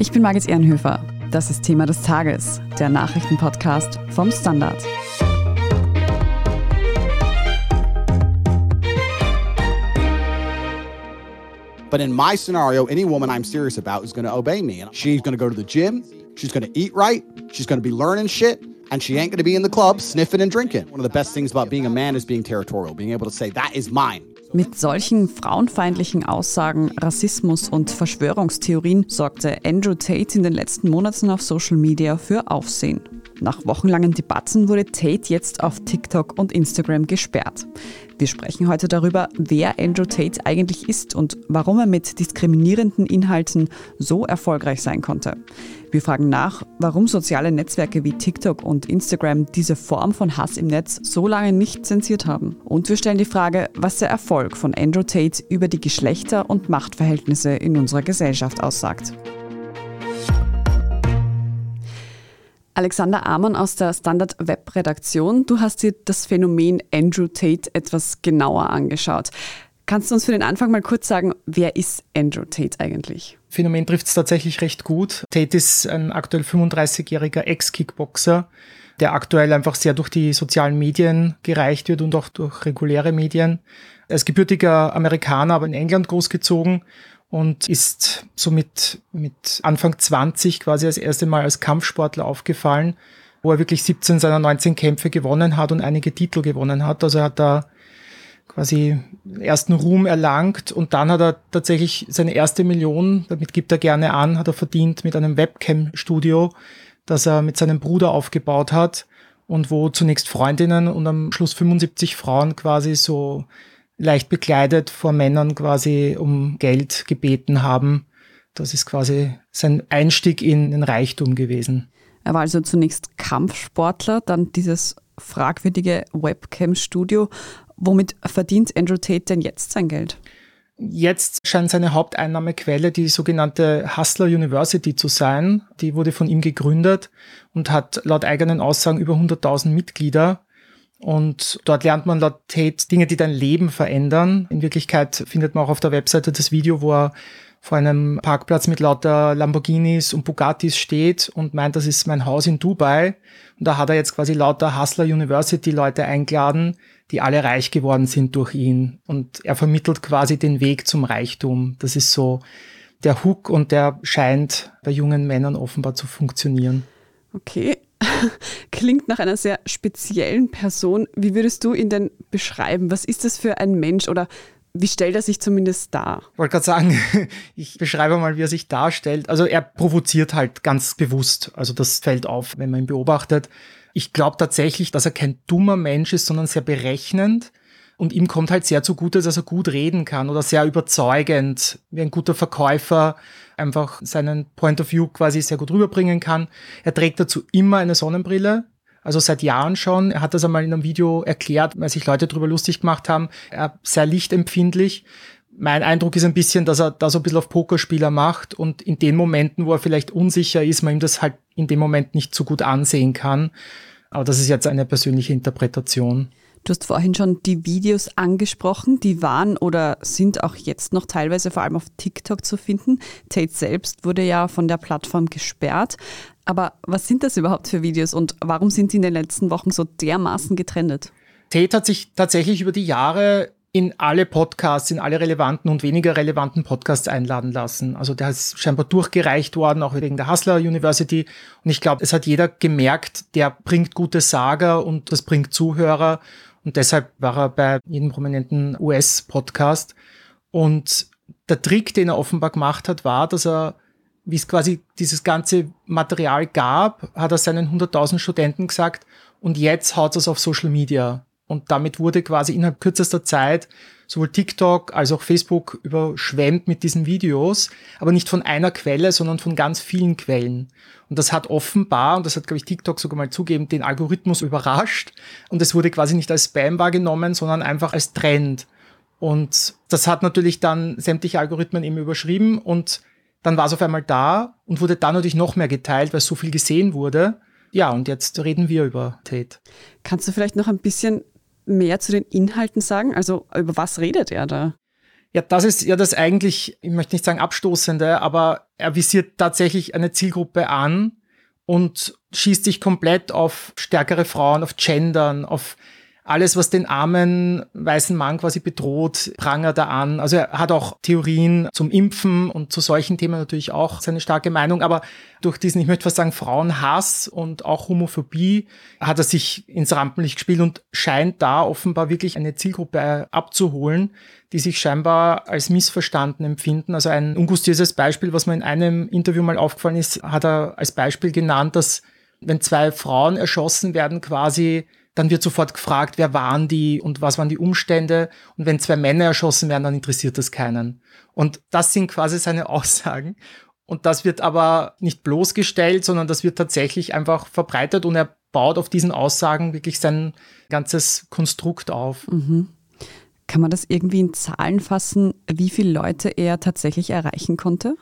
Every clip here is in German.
Ich bin Margit Ehrenhöfer. Das ist Thema des Tages, der Nachrichtenpodcast vom Standard. But in my scenario, any woman I'm serious about is going to obey me. And she's going to go to the gym, she's going to eat right, she's going to be learning shit, and she ain't going to be in the club sniffing and drinking. One of the best things about being a man is being territorial, being able to say, that is mine. Mit solchen frauenfeindlichen Aussagen, Rassismus und Verschwörungstheorien sorgte Andrew Tate in den letzten Monaten auf Social Media für Aufsehen. Nach wochenlangen Debatten wurde Tate jetzt auf TikTok und Instagram gesperrt. Wir sprechen heute darüber, wer Andrew Tate eigentlich ist und warum er mit diskriminierenden Inhalten so erfolgreich sein konnte. Wir fragen nach, warum soziale Netzwerke wie TikTok und Instagram diese Form von Hass im Netz so lange nicht zensiert haben. Und wir stellen die Frage, was der Erfolg von Andrew Tate über die Geschlechter- und Machtverhältnisse in unserer Gesellschaft aussagt. Alexander Amon aus der Standard Web Redaktion. Du hast dir das Phänomen Andrew Tate etwas genauer angeschaut. Kannst du uns für den Anfang mal kurz sagen, wer ist Andrew Tate eigentlich? Phänomen trifft es tatsächlich recht gut. Tate ist ein aktuell 35-jähriger Ex-Kickboxer, der aktuell einfach sehr durch die sozialen Medien gereicht wird und auch durch reguläre Medien. Er ist gebürtiger Amerikaner, aber in England großgezogen und ist somit mit Anfang 20 quasi das erste Mal als Kampfsportler aufgefallen, wo er wirklich 17 seiner 19 Kämpfe gewonnen hat und einige Titel gewonnen hat. Also er hat da quasi ersten Ruhm erlangt und dann hat er tatsächlich seine erste Million, damit gibt er gerne an, hat er verdient mit einem Webcam-Studio, das er mit seinem Bruder aufgebaut hat und wo zunächst Freundinnen und am Schluss 75 Frauen quasi so leicht bekleidet vor Männern quasi um Geld gebeten haben. Das ist quasi sein Einstieg in den Reichtum gewesen. Er war also zunächst Kampfsportler, dann dieses fragwürdige Webcam-Studio. Womit verdient Andrew Tate denn jetzt sein Geld? Jetzt scheint seine Haupteinnahmequelle die sogenannte Hustler University zu sein. Die wurde von ihm gegründet und hat laut eigenen Aussagen über 100.000 Mitglieder. Und dort lernt man laut Tate Dinge, die dein Leben verändern. In Wirklichkeit findet man auch auf der Webseite das Video, wo er vor einem Parkplatz mit lauter Lamborghinis und Bugattis steht und meint, das ist mein Haus in Dubai. Und da hat er jetzt quasi lauter Hustler University Leute eingeladen, die alle reich geworden sind durch ihn. Und er vermittelt quasi den Weg zum Reichtum. Das ist so der Hook und der scheint bei jungen Männern offenbar zu funktionieren. Okay, Klingt nach einer sehr speziellen Person. Wie würdest du ihn denn beschreiben? Was ist das für ein Mensch oder wie stellt er sich zumindest dar? Ich wollte gerade sagen, ich beschreibe mal, wie er sich darstellt. Also er provoziert halt ganz bewusst. Also das fällt auf, wenn man ihn beobachtet. Ich glaube tatsächlich, dass er kein dummer Mensch ist, sondern sehr berechnend. Und ihm kommt halt sehr zugute, dass er gut reden kann oder sehr überzeugend, wie ein guter Verkäufer einfach seinen Point of View quasi sehr gut rüberbringen kann. Er trägt dazu immer eine Sonnenbrille, also seit Jahren schon. Er hat das einmal in einem Video erklärt, weil sich Leute darüber lustig gemacht haben. Er sehr lichtempfindlich. Mein Eindruck ist ein bisschen, dass er da so ein bisschen auf Pokerspieler macht und in den Momenten, wo er vielleicht unsicher ist, man ihm das halt in dem Moment nicht so gut ansehen kann. Aber das ist jetzt eine persönliche Interpretation. Du hast vorhin schon die Videos angesprochen, die waren oder sind auch jetzt noch teilweise vor allem auf TikTok zu finden. Tate selbst wurde ja von der Plattform gesperrt. Aber was sind das überhaupt für Videos und warum sind die in den letzten Wochen so dermaßen getrennt? Tate hat sich tatsächlich über die Jahre in alle Podcasts, in alle relevanten und weniger relevanten Podcasts einladen lassen. Also der ist scheinbar durchgereicht worden, auch wegen der Hustler University. Und ich glaube, es hat jeder gemerkt, der bringt gute Sager und das bringt Zuhörer. Und deshalb war er bei jedem prominenten US-Podcast. Und der Trick, den er offenbar gemacht hat, war, dass er, wie es quasi dieses ganze Material gab, hat er seinen 100.000 Studenten gesagt, und jetzt haut es auf Social Media. Und damit wurde quasi innerhalb kürzester Zeit sowohl TikTok als auch Facebook überschwemmt mit diesen Videos, aber nicht von einer Quelle, sondern von ganz vielen Quellen. Und das hat offenbar, und das hat, glaube ich, TikTok sogar mal zugeben, den Algorithmus überrascht. Und es wurde quasi nicht als Spam wahrgenommen, sondern einfach als Trend. Und das hat natürlich dann sämtliche Algorithmen eben überschrieben und dann war es auf einmal da und wurde dann natürlich noch mehr geteilt, weil so viel gesehen wurde. Ja, und jetzt reden wir über Tate. Kannst du vielleicht noch ein bisschen mehr zu den Inhalten sagen? Also über was redet er da? Ja, das ist ja das eigentlich, ich möchte nicht sagen abstoßende, aber er visiert tatsächlich eine Zielgruppe an und schießt sich komplett auf stärkere Frauen, auf Gendern, auf alles, was den armen weißen Mann quasi bedroht, prangert er an. Also er hat auch Theorien zum Impfen und zu solchen Themen natürlich auch seine starke Meinung, aber durch diesen, ich möchte fast sagen, Frauenhass und auch Homophobie hat er sich ins Rampenlicht gespielt und scheint da offenbar wirklich eine Zielgruppe abzuholen, die sich scheinbar als missverstanden empfinden. Also ein ungustiöses Beispiel, was mir in einem Interview mal aufgefallen ist, hat er als Beispiel genannt, dass wenn zwei Frauen erschossen werden, quasi dann wird sofort gefragt, wer waren die und was waren die Umstände. Und wenn zwei Männer erschossen werden, dann interessiert das keinen. Und das sind quasi seine Aussagen. Und das wird aber nicht bloßgestellt, sondern das wird tatsächlich einfach verbreitet und er baut auf diesen Aussagen wirklich sein ganzes Konstrukt auf. Mhm. Kann man das irgendwie in Zahlen fassen, wie viele Leute er tatsächlich erreichen konnte?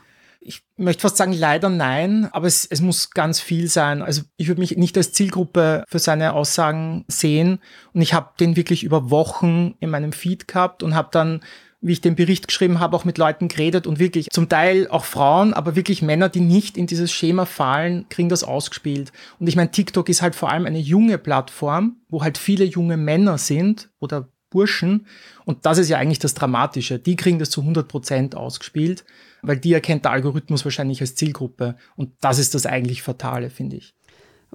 Ich möchte fast sagen, leider nein, aber es, es muss ganz viel sein. Also ich würde mich nicht als Zielgruppe für seine Aussagen sehen. Und ich habe den wirklich über Wochen in meinem Feed gehabt und habe dann wie ich den Bericht geschrieben habe, auch mit Leuten geredet und wirklich zum Teil auch Frauen, aber wirklich Männer, die nicht in dieses Schema fallen, kriegen das ausgespielt. Und ich meine, TikTok ist halt vor allem eine junge Plattform, wo halt viele junge Männer sind oder Burschen. Und das ist ja eigentlich das Dramatische. Die kriegen das zu 100 Prozent ausgespielt weil die erkennt der Algorithmus wahrscheinlich als Zielgruppe. Und das ist das eigentlich Fatale, finde ich.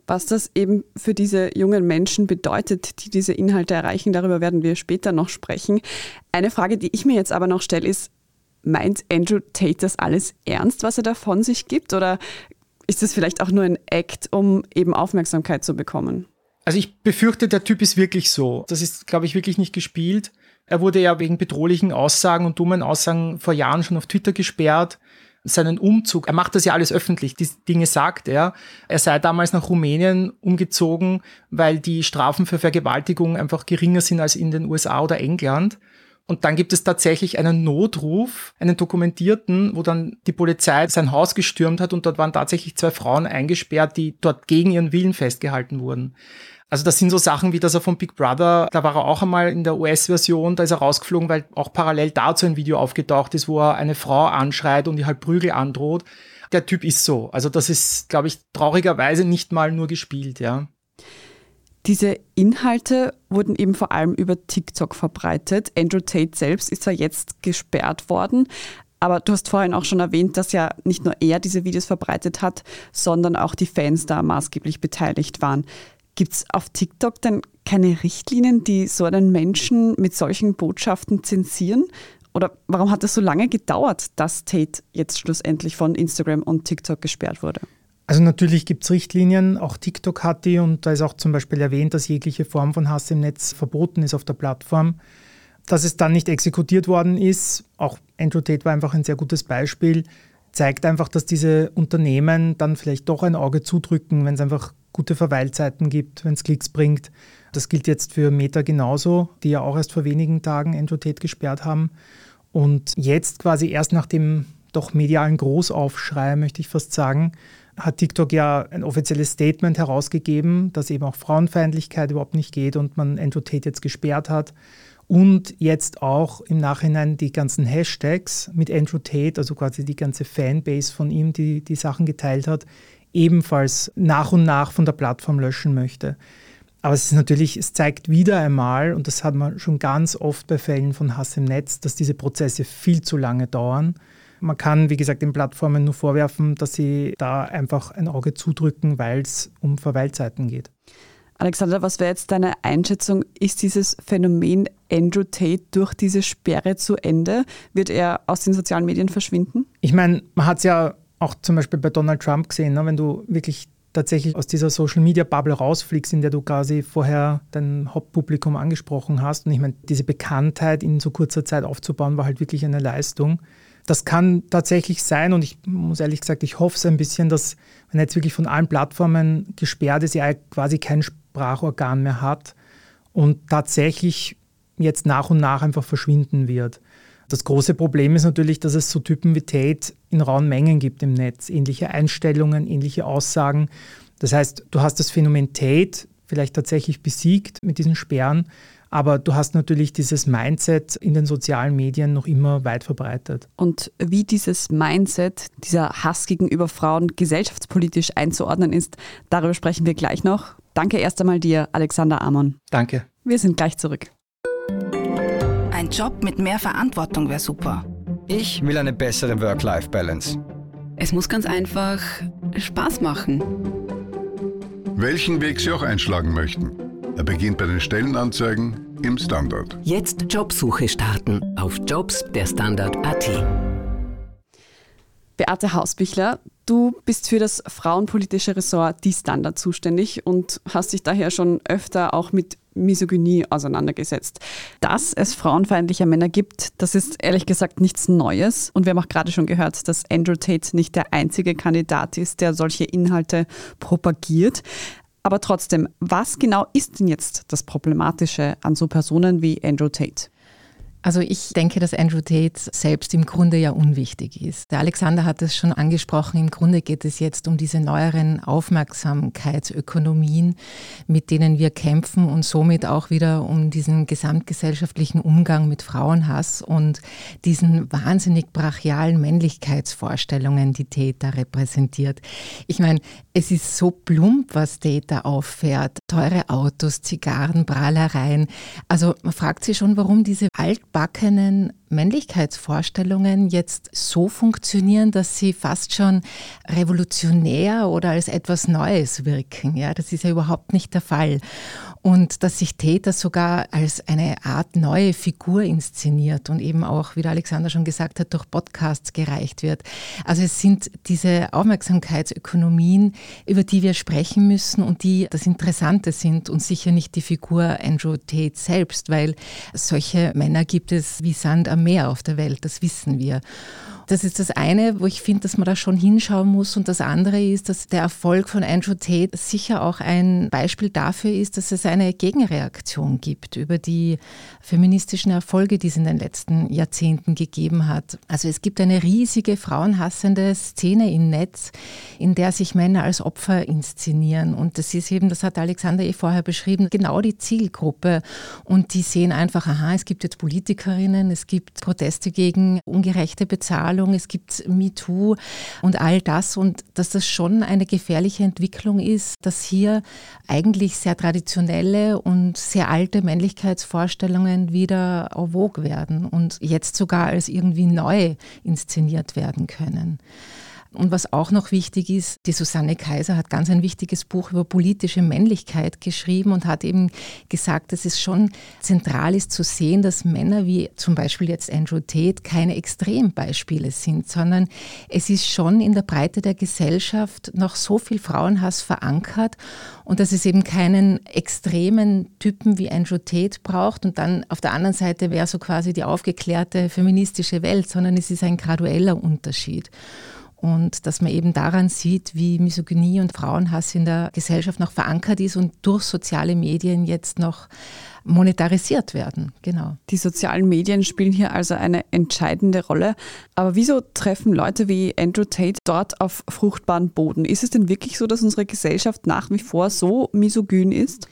Was das eben für diese jungen Menschen bedeutet, die diese Inhalte erreichen, darüber werden wir später noch sprechen. Eine Frage, die ich mir jetzt aber noch stelle, ist, meint Andrew Tate das alles ernst, was er da von sich gibt? Oder ist das vielleicht auch nur ein Act, um eben Aufmerksamkeit zu bekommen? Also ich befürchte, der Typ ist wirklich so. Das ist, glaube ich, wirklich nicht gespielt. Er wurde ja wegen bedrohlichen Aussagen und dummen Aussagen vor Jahren schon auf Twitter gesperrt. Seinen Umzug, er macht das ja alles öffentlich, diese Dinge sagt er. Er sei damals nach Rumänien umgezogen, weil die Strafen für Vergewaltigung einfach geringer sind als in den USA oder England. Und dann gibt es tatsächlich einen Notruf, einen dokumentierten, wo dann die Polizei sein Haus gestürmt hat und dort waren tatsächlich zwei Frauen eingesperrt, die dort gegen ihren Willen festgehalten wurden. Also das sind so Sachen wie, dass er von Big Brother, da war er auch einmal in der US-Version, da ist er rausgeflogen, weil auch parallel dazu ein Video aufgetaucht ist, wo er eine Frau anschreit und die halt Prügel androht. Der Typ ist so. Also das ist, glaube ich, traurigerweise nicht mal nur gespielt, ja. Diese Inhalte wurden eben vor allem über TikTok verbreitet. Andrew Tate selbst ist zwar jetzt gesperrt worden, aber du hast vorhin auch schon erwähnt, dass ja nicht nur er diese Videos verbreitet hat, sondern auch die Fans da maßgeblich beteiligt waren. Gibt es auf TikTok denn keine Richtlinien, die so einen Menschen mit solchen Botschaften zensieren? Oder warum hat es so lange gedauert, dass Tate jetzt schlussendlich von Instagram und TikTok gesperrt wurde? Also natürlich gibt es Richtlinien, auch TikTok hat die und da ist auch zum Beispiel erwähnt, dass jegliche Form von Hass im Netz verboten ist auf der Plattform. Dass es dann nicht exekutiert worden ist, auch Andrew Tate war einfach ein sehr gutes Beispiel, zeigt einfach, dass diese Unternehmen dann vielleicht doch ein Auge zudrücken, wenn es einfach gute Verweilzeiten gibt, wenn es Klicks bringt. Das gilt jetzt für Meta genauso, die ja auch erst vor wenigen Tagen Endotate gesperrt haben. Und jetzt quasi erst nach dem doch medialen Großaufschrei, möchte ich fast sagen, hat TikTok ja ein offizielles Statement herausgegeben, dass eben auch Frauenfeindlichkeit überhaupt nicht geht und man Endotate jetzt gesperrt hat. Und jetzt auch im Nachhinein die ganzen Hashtags mit Andrew Tate, also quasi die ganze Fanbase von ihm, die die Sachen geteilt hat, ebenfalls nach und nach von der Plattform löschen möchte. Aber es ist natürlich, es zeigt wieder einmal, und das hat man schon ganz oft bei Fällen von Hass im Netz, dass diese Prozesse viel zu lange dauern. Man kann, wie gesagt, den Plattformen nur vorwerfen, dass sie da einfach ein Auge zudrücken, weil es um Verweilzeiten geht. Alexander, was wäre jetzt deine Einschätzung? Ist dieses Phänomen Andrew Tate durch diese Sperre zu Ende? Wird er aus den sozialen Medien verschwinden? Ich meine, man hat es ja auch zum Beispiel bei Donald Trump gesehen, ne, wenn du wirklich tatsächlich aus dieser Social Media Bubble rausfliegst, in der du quasi vorher dein Hauptpublikum angesprochen hast. Und ich meine, diese Bekanntheit in so kurzer Zeit aufzubauen, war halt wirklich eine Leistung. Das kann tatsächlich sein und ich muss ehrlich gesagt, ich hoffe es ein bisschen, dass, wenn jetzt wirklich von allen Plattformen gesperrt ist, er quasi kein Sprachorgan mehr hat und tatsächlich jetzt nach und nach einfach verschwinden wird. Das große Problem ist natürlich, dass es so Typen wie Tate in rauen Mengen gibt im Netz, ähnliche Einstellungen, ähnliche Aussagen. Das heißt, du hast das Phänomen Tate vielleicht tatsächlich besiegt mit diesen Sperren, Aber du hast natürlich dieses Mindset in den sozialen Medien noch immer weit verbreitet. Und wie dieses Mindset, dieser Hass gegenüber Frauen gesellschaftspolitisch einzuordnen ist, darüber sprechen wir gleich noch. Danke erst einmal dir, Alexander Amon. Danke. Wir sind gleich zurück. Ein Job mit mehr Verantwortung wäre super. Ich will eine bessere Work-Life-Balance. Es muss ganz einfach Spaß machen. Welchen Weg Sie auch einschlagen möchten. Er beginnt bei den Stellenanzeigen im Standard. Jetzt Jobsuche starten auf Jobs der Standard.at. Beate Hausbichler, du bist für das frauenpolitische Ressort Die Standard zuständig und hast dich daher schon öfter auch mit Misogynie auseinandergesetzt. Dass es frauenfeindliche Männer gibt, das ist ehrlich gesagt nichts Neues. Und wir haben auch gerade schon gehört, dass Andrew Tate nicht der einzige Kandidat ist, der solche Inhalte propagiert. Aber trotzdem, was genau ist denn jetzt das Problematische an so Personen wie Andrew Tate? Also ich denke, dass Andrew Tate selbst im Grunde ja unwichtig ist. Der Alexander hat es schon angesprochen, im Grunde geht es jetzt um diese neueren Aufmerksamkeitsökonomien, mit denen wir kämpfen und somit auch wieder um diesen gesamtgesellschaftlichen Umgang mit Frauenhass und diesen wahnsinnig brachialen Männlichkeitsvorstellungen, die Tate da repräsentiert. Ich meine, es ist so plump, was Tate da auffährt. Teure Autos, Zigarren, Prahlereien. Also man fragt sich schon, warum diese alt altbackenen Männlichkeitsvorstellungen jetzt so funktionieren, dass sie fast schon revolutionär oder als etwas Neues wirken. Ja, das ist ja überhaupt nicht der Fall und dass sich Täter sogar als eine Art neue Figur inszeniert und eben auch, wie der Alexander schon gesagt hat, durch Podcasts gereicht wird. Also es sind diese Aufmerksamkeitsökonomien, über die wir sprechen müssen und die das Interessante sind und sicher nicht die Figur Andrew Tate selbst, weil solche Männer gibt es wie Sand am Meer auf der Welt, das wissen wir. Das ist das eine, wo ich finde, dass man da schon hinschauen muss. Und das andere ist, dass der Erfolg von Andrew Tate sicher auch ein Beispiel dafür ist, dass es eine Gegenreaktion gibt über die feministischen Erfolge, die es in den letzten Jahrzehnten gegeben hat. Also es gibt eine riesige frauenhassende Szene im Netz, in der sich Männer als Opfer inszenieren. Und das ist eben, das hat Alexander eh vorher beschrieben, genau die Zielgruppe. Und die sehen einfach, aha, es gibt jetzt Politikerinnen, es gibt Proteste gegen ungerechte Bezahlung Gleichstellung, es gibt MeToo und all das und dass das schon eine gefährliche Entwicklung ist, dass hier eigentlich sehr traditionelle und sehr alte Männlichkeitsvorstellungen wieder en vogue werden und jetzt sogar als irgendwie neu inszeniert werden können. Und was auch noch wichtig ist, die Susanne Kaiser hat ganz ein wichtiges Buch über politische Männlichkeit geschrieben und hat eben gesagt, dass es schon zentral ist zu sehen, dass Männer wie zum Beispiel jetzt Andrew Tate keine Extrembeispiele sind, sondern es ist schon in der Breite der Gesellschaft noch so viel Frauenhass verankert und dass es eben keinen extremen Typen wie Andrew Tate braucht. Und dann auf der anderen Seite wäre so quasi die aufgeklärte feministische Welt, sondern es ist ein gradueller Unterschied und dass man eben daran sieht, wie Misogynie und Frauenhass in der Gesellschaft noch verankert ist und durch soziale Medien jetzt noch monetarisiert werden. Genau. Die sozialen Medien spielen hier also eine entscheidende Rolle. Aber wieso treffen Leute wie Andrew Tate dort auf fruchtbaren Boden? Ist es denn wirklich so, dass unsere Gesellschaft nach wie vor so misogyn ist?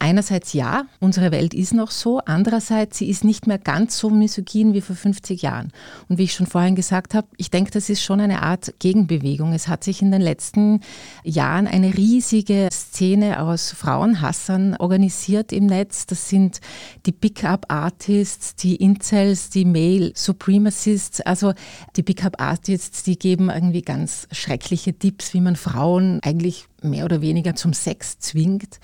Einerseits ja, unsere Welt ist noch so. Andererseits, sie ist nicht mehr ganz so misogyn wie vor 50 Jahren. Und wie ich schon vorhin gesagt habe, ich denke, das ist schon eine Art Gegenbewegung. Es hat sich in den letzten Jahren eine riesige Szene aus Frauenhassern organisiert im Netz. Das sind die Pickup-Artists, die Incels, die Male Supremacists. Also die Pickup-Artists, die geben irgendwie ganz schreckliche Tipps, wie man Frauen eigentlich mehr oder weniger zum Sex zwingt.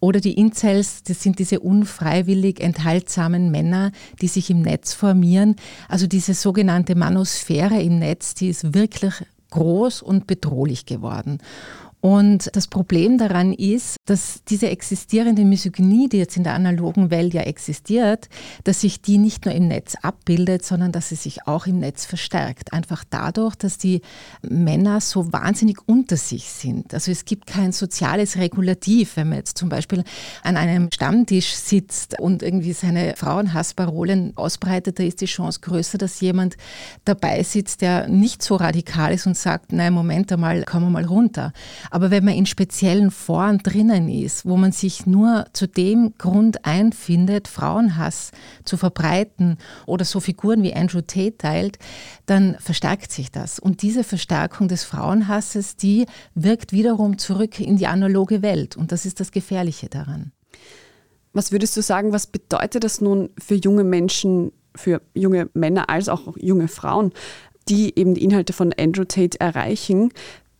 Oder die Incels, das sind diese unfreiwillig enthaltsamen Männer, die sich im Netz formieren. Also diese sogenannte Manosphäre im Netz, die ist wirklich groß und bedrohlich geworden. Und das Problem daran ist, dass diese existierende Misogynie, die jetzt in der analogen Welt ja existiert, dass sich die nicht nur im Netz abbildet, sondern dass sie sich auch im Netz verstärkt. Einfach dadurch, dass die Männer so wahnsinnig unter sich sind. Also es gibt kein soziales Regulativ, wenn man jetzt zum Beispiel an einem Stammtisch sitzt und irgendwie seine Frauenhassparolen ausbreitet, da ist die Chance größer, dass jemand dabei sitzt, der nicht so radikal ist und sagt, nein, Moment einmal, komm mal runter. Aber wenn man in speziellen Foren drinnen ist, wo man sich nur zu dem Grund einfindet, Frauenhass zu verbreiten oder so Figuren wie Andrew Tate teilt, dann verstärkt sich das. Und diese Verstärkung des Frauenhasses, die wirkt wiederum zurück in die analoge Welt. Und das ist das Gefährliche daran. Was würdest du sagen, was bedeutet das nun für junge Menschen, für junge Männer als auch junge Frauen, die eben die Inhalte von Andrew Tate erreichen,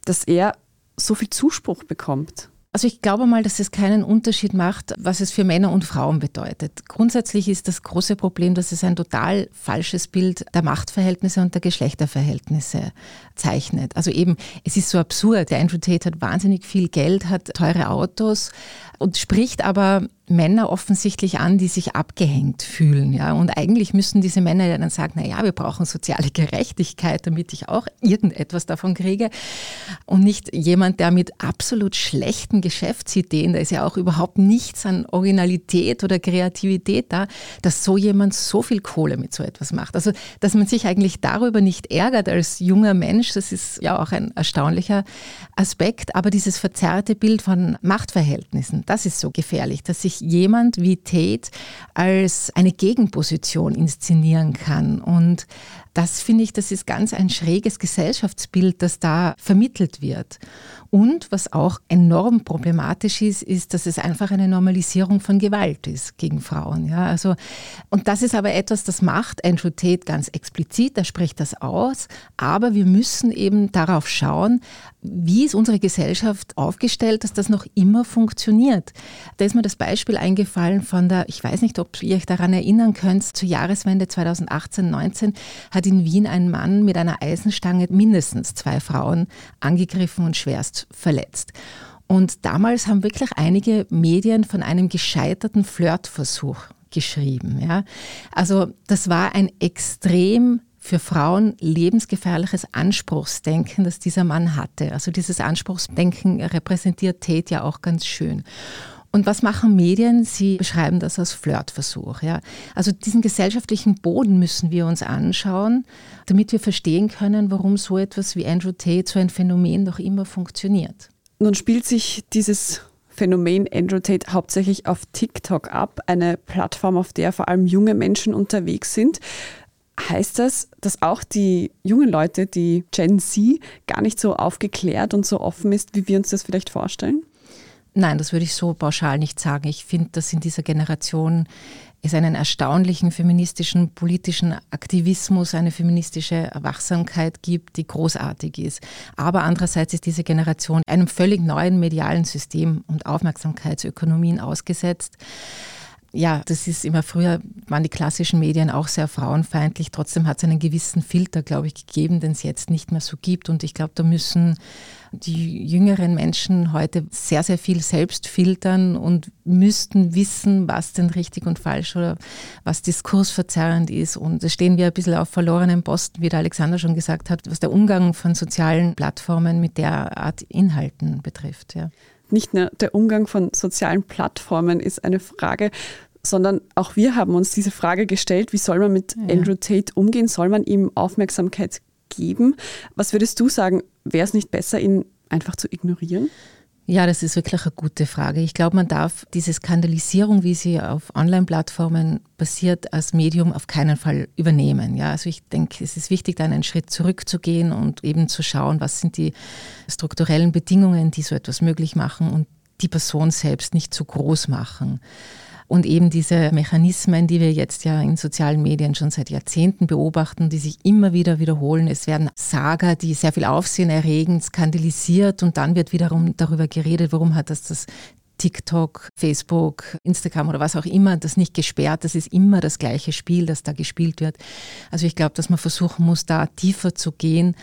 dass er so viel Zuspruch bekommt? Also ich glaube mal, dass es keinen Unterschied macht, was es für Männer und Frauen bedeutet. Grundsätzlich ist das große Problem, dass es ein total falsches Bild der Machtverhältnisse und der Geschlechterverhältnisse zeichnet. Also eben, es ist so absurd. Der Andrew Tate hat wahnsinnig viel Geld, hat teure Autos und spricht aber Männer offensichtlich an, die sich abgehängt fühlen. Ja? Und eigentlich müssen diese Männer ja dann sagen, na ja, wir brauchen soziale Gerechtigkeit, damit ich auch irgendetwas davon kriege. Und nicht jemand, der mit absolut schlechten Geschäftsideen, da ist ja auch überhaupt nichts an Originalität oder Kreativität da, dass so jemand so viel Kohle mit so etwas macht. Also, dass man sich eigentlich darüber nicht ärgert als junger Mensch, das ist ja auch ein erstaunlicher Aspekt. Aber dieses verzerrte Bild von Machtverhältnissen, das ist so gefährlich, dass sich jemand wie Tate als eine Gegenposition inszenieren kann. Und das finde ich, das ist ganz ein schräges Gesellschaftsbild, das da vermittelt wird. Und was auch enorm problematisch ist, ist, dass es einfach eine Normalisierung von Gewalt ist gegen Frauen. Ja, also, und das ist aber etwas, das macht Andrew Tate ganz explizit, er spricht das aus, aber wir müssen eben darauf schauen, wie ist unsere Gesellschaft aufgestellt, dass das noch immer funktioniert. Da ist mir das Beispiel eingefallen von der, ich weiß nicht, ob ihr euch daran erinnern könnt, zur Jahreswende 2018-19 hat in Wien ein Mann mit einer Eisenstange mindestens zwei Frauen angegriffen und schwerst verletzt. Und damals haben wirklich einige Medien von einem gescheiterten Flirtversuch geschrieben. Ja. Also das war ein extrem für Frauen lebensgefährliches Anspruchsdenken, das dieser Mann hatte. Also dieses Anspruchsdenken repräsentiert Tate ja auch ganz schön. Und was machen Medien? Sie beschreiben das als Flirtversuch. Ja? Also diesen gesellschaftlichen Boden müssen wir uns anschauen, damit wir verstehen können, warum so etwas wie Andrew Tate, so ein Phänomen noch immer funktioniert. Nun spielt sich dieses Phänomen Andrew Tate hauptsächlich auf TikTok ab, eine Plattform, auf der vor allem junge Menschen unterwegs sind. Heißt das, dass auch die jungen Leute, die Gen Z, gar nicht so aufgeklärt und so offen ist, wie wir uns das vielleicht vorstellen? Nein, das würde ich so pauschal nicht sagen. Ich finde, dass in dieser Generation es einen erstaunlichen feministischen politischen Aktivismus, eine feministische Wachsamkeit gibt, die großartig ist. Aber andererseits ist diese Generation einem völlig neuen medialen System und Aufmerksamkeitsökonomien ausgesetzt ja, das ist immer früher, waren die klassischen Medien auch sehr frauenfeindlich. Trotzdem hat es einen gewissen Filter, glaube ich, gegeben, den es jetzt nicht mehr so gibt. Und ich glaube, da müssen die jüngeren Menschen heute sehr, sehr viel selbst filtern und müssten wissen, was denn richtig und falsch oder was diskursverzerrend ist. Und da stehen wir ein bisschen auf verlorenen Posten, wie der Alexander schon gesagt hat, was der Umgang von sozialen Plattformen mit der Art Inhalten betrifft. Ja nicht nur der Umgang von sozialen Plattformen ist eine Frage, sondern auch wir haben uns diese Frage gestellt, wie soll man mit ja. Andrew Tate umgehen? Soll man ihm Aufmerksamkeit geben? Was würdest du sagen, wäre es nicht besser, ihn einfach zu ignorieren? Ja, das ist wirklich eine gute Frage. Ich glaube, man darf diese Skandalisierung, wie sie auf Online-Plattformen passiert, als Medium auf keinen Fall übernehmen. Ja, also ich denke, es ist wichtig, da einen Schritt zurückzugehen und eben zu schauen, was sind die strukturellen Bedingungen, die so etwas möglich machen und die Person selbst nicht zu groß machen. Und eben diese Mechanismen, die wir jetzt ja in sozialen Medien schon seit Jahrzehnten beobachten, die sich immer wieder wiederholen. Es werden Saga, die sehr viel Aufsehen erregen, skandalisiert und dann wird wiederum darüber geredet, warum hat das das TikTok, Facebook, Instagram oder was auch immer, das nicht gesperrt. Das ist immer das gleiche Spiel, das da gespielt wird. Also ich glaube, dass man versuchen muss, da tiefer zu gehen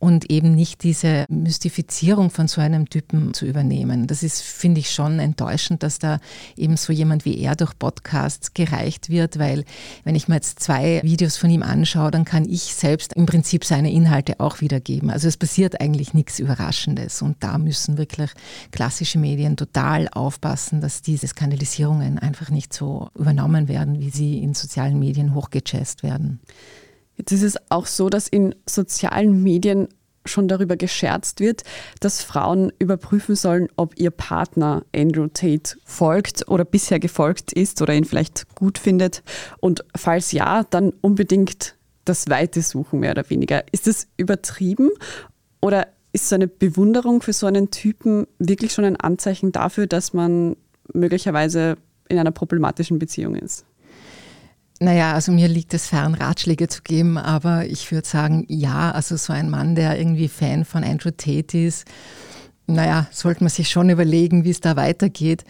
und eben nicht diese Mystifizierung von so einem Typen zu übernehmen. Das ist, finde ich, schon enttäuschend, dass da eben so jemand wie er durch Podcasts gereicht wird, weil wenn ich mir jetzt zwei Videos von ihm anschaue, dann kann ich selbst im Prinzip seine Inhalte auch wiedergeben. Also es passiert eigentlich nichts Überraschendes und da müssen wirklich klassische Medien total aufpassen, dass diese Skandalisierungen einfach nicht so übernommen werden, wie sie in sozialen Medien hochgechest werden. Jetzt ist es auch so, dass in sozialen Medien schon darüber gescherzt wird, dass Frauen überprüfen sollen, ob ihr Partner Andrew Tate folgt oder bisher gefolgt ist oder ihn vielleicht gut findet. Und falls ja, dann unbedingt das Weite suchen, mehr oder weniger. Ist das übertrieben oder ist so eine Bewunderung für so einen Typen wirklich schon ein Anzeichen dafür, dass man möglicherweise in einer problematischen Beziehung ist? Naja, also mir liegt es fern, Ratschläge zu geben, aber ich würde sagen, ja, also so ein Mann, der irgendwie Fan von Andrew Tate ist, naja, sollte man sich schon überlegen, wie es da weitergeht.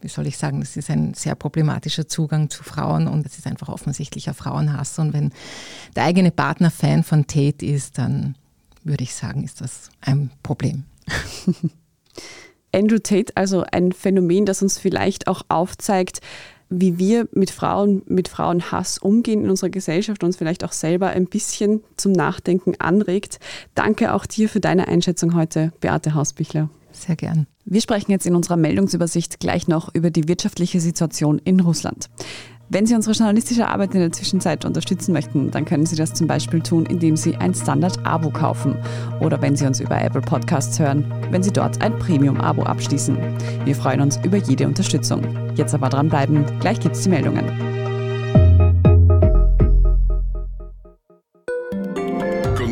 Wie soll ich sagen, das ist ein sehr problematischer Zugang zu Frauen und es ist einfach offensichtlicher Frauenhass. Und wenn der eigene Partner Fan von Tate ist, dann würde ich sagen, ist das ein Problem. Andrew Tate, also ein Phänomen, das uns vielleicht auch aufzeigt, wie wir mit Frauen, mit Frauenhass umgehen in unserer Gesellschaft und uns vielleicht auch selber ein bisschen zum Nachdenken anregt. Danke auch dir für deine Einschätzung heute, Beate Hausbichler. Sehr gern. Wir sprechen jetzt in unserer Meldungsübersicht gleich noch über die wirtschaftliche Situation in Russland. Wenn Sie unsere journalistische Arbeit in der Zwischenzeit unterstützen möchten, dann können Sie das zum Beispiel tun, indem Sie ein Standard-Abo kaufen oder wenn Sie uns über Apple Podcasts hören, wenn Sie dort ein Premium-Abo abschließen. Wir freuen uns über jede Unterstützung. Jetzt aber dranbleiben, gleich gibt es die Meldungen.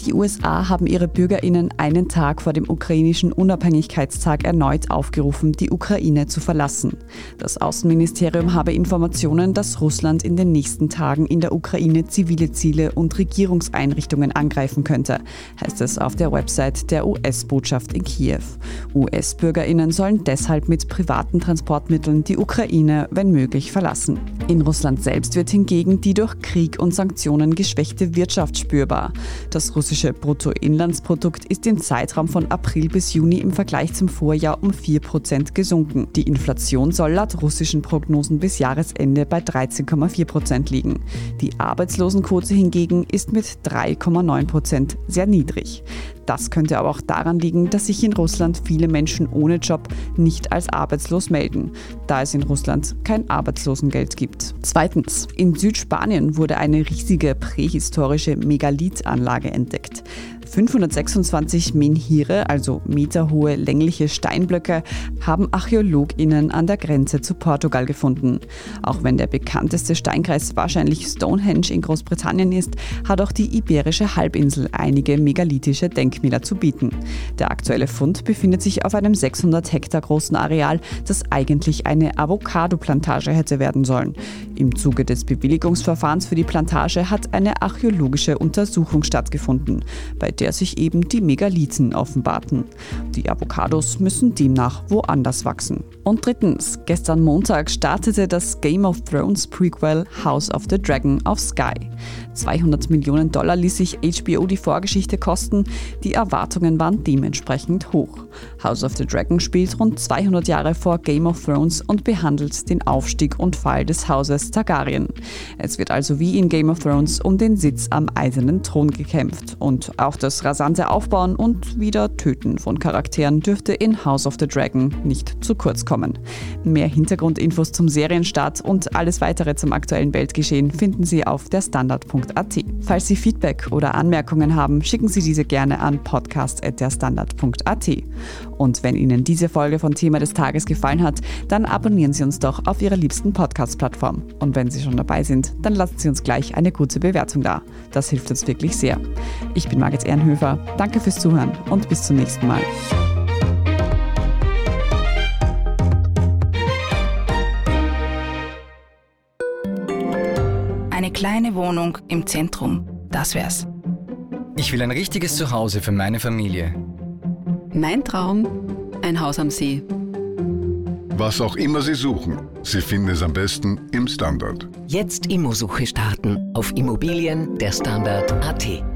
Die USA haben ihre Bürgerinnen einen Tag vor dem ukrainischen Unabhängigkeitstag erneut aufgerufen, die Ukraine zu verlassen. Das Außenministerium habe Informationen, dass Russland in den nächsten Tagen in der Ukraine zivile Ziele und Regierungseinrichtungen angreifen könnte, heißt es auf der Website der US-Botschaft in Kiew. US-Bürgerinnen sollen deshalb mit privaten Transportmitteln die Ukraine, wenn möglich, verlassen. In Russland selbst wird hingegen die durch Krieg und Sanktionen geschwächte Wirtschaft spürbar. Das russische Bruttoinlandsprodukt ist im Zeitraum von April bis Juni im Vergleich zum Vorjahr um 4% gesunken. Die Inflation soll laut russischen Prognosen bis Jahresende bei 13,4% liegen. Die Arbeitslosenquote hingegen ist mit 3,9% sehr niedrig. Das könnte aber auch daran liegen, dass sich in Russland viele Menschen ohne Job nicht als arbeitslos melden, da es in Russland kein Arbeitslosengeld gibt. Zweitens, in Südspanien wurde eine riesige prähistorische Megalithanlage entdeckt. 526 Menhire, also meterhohe längliche Steinblöcke, haben ArchäologInnen an der Grenze zu Portugal gefunden. Auch wenn der bekannteste Steinkreis wahrscheinlich Stonehenge in Großbritannien ist, hat auch die Iberische Halbinsel einige megalithische Denkmäler zu bieten. Der aktuelle Fund befindet sich auf einem 600 Hektar großen Areal, das eigentlich eine Avocado-Plantage hätte werden sollen. Im Zuge des Bewilligungsverfahrens für die Plantage hat eine archäologische Untersuchung stattgefunden, bei der sich eben die Megalithen offenbarten. Die Avocados müssen demnach woanders wachsen. Und drittens, gestern Montag startete das Game of Thrones Prequel House of the Dragon auf Sky. 200 Millionen Dollar ließ sich HBO die Vorgeschichte kosten, die Erwartungen waren dementsprechend hoch. House of the Dragon spielt rund 200 Jahre vor Game of Thrones und behandelt den Aufstieg und Fall des Hauses Targaryen. Es wird also wie in Game of Thrones um den Sitz am eisernen Thron gekämpft und auch das rasante Aufbauen und wieder Töten von Charakteren dürfte in House of the Dragon nicht zu kurz kommen. Mehr Hintergrundinfos zum Serienstart und alles weitere zum aktuellen Weltgeschehen finden Sie auf der Standard.at. Falls Sie Feedback oder Anmerkungen haben, schicken Sie diese gerne an podcast.derstandard.at. Und wenn Ihnen diese Folge von Thema des Tages gefallen hat, dann abonnieren Sie uns doch auf Ihrer liebsten Podcast-Plattform. Und wenn Sie schon dabei sind, dann lassen Sie uns gleich eine gute Bewertung da. Das hilft uns wirklich sehr. Ich bin Margit Ehrenhöfer. Danke fürs Zuhören und bis zum nächsten Mal. Eine kleine Wohnung im Zentrum, das wär's. Ich will ein richtiges Zuhause für meine Familie. Mein Traum, ein Haus am See. Was auch immer Sie suchen, Sie finden es am besten im Standard. Jetzt Immosuche starten auf Immobilien der Standard.at.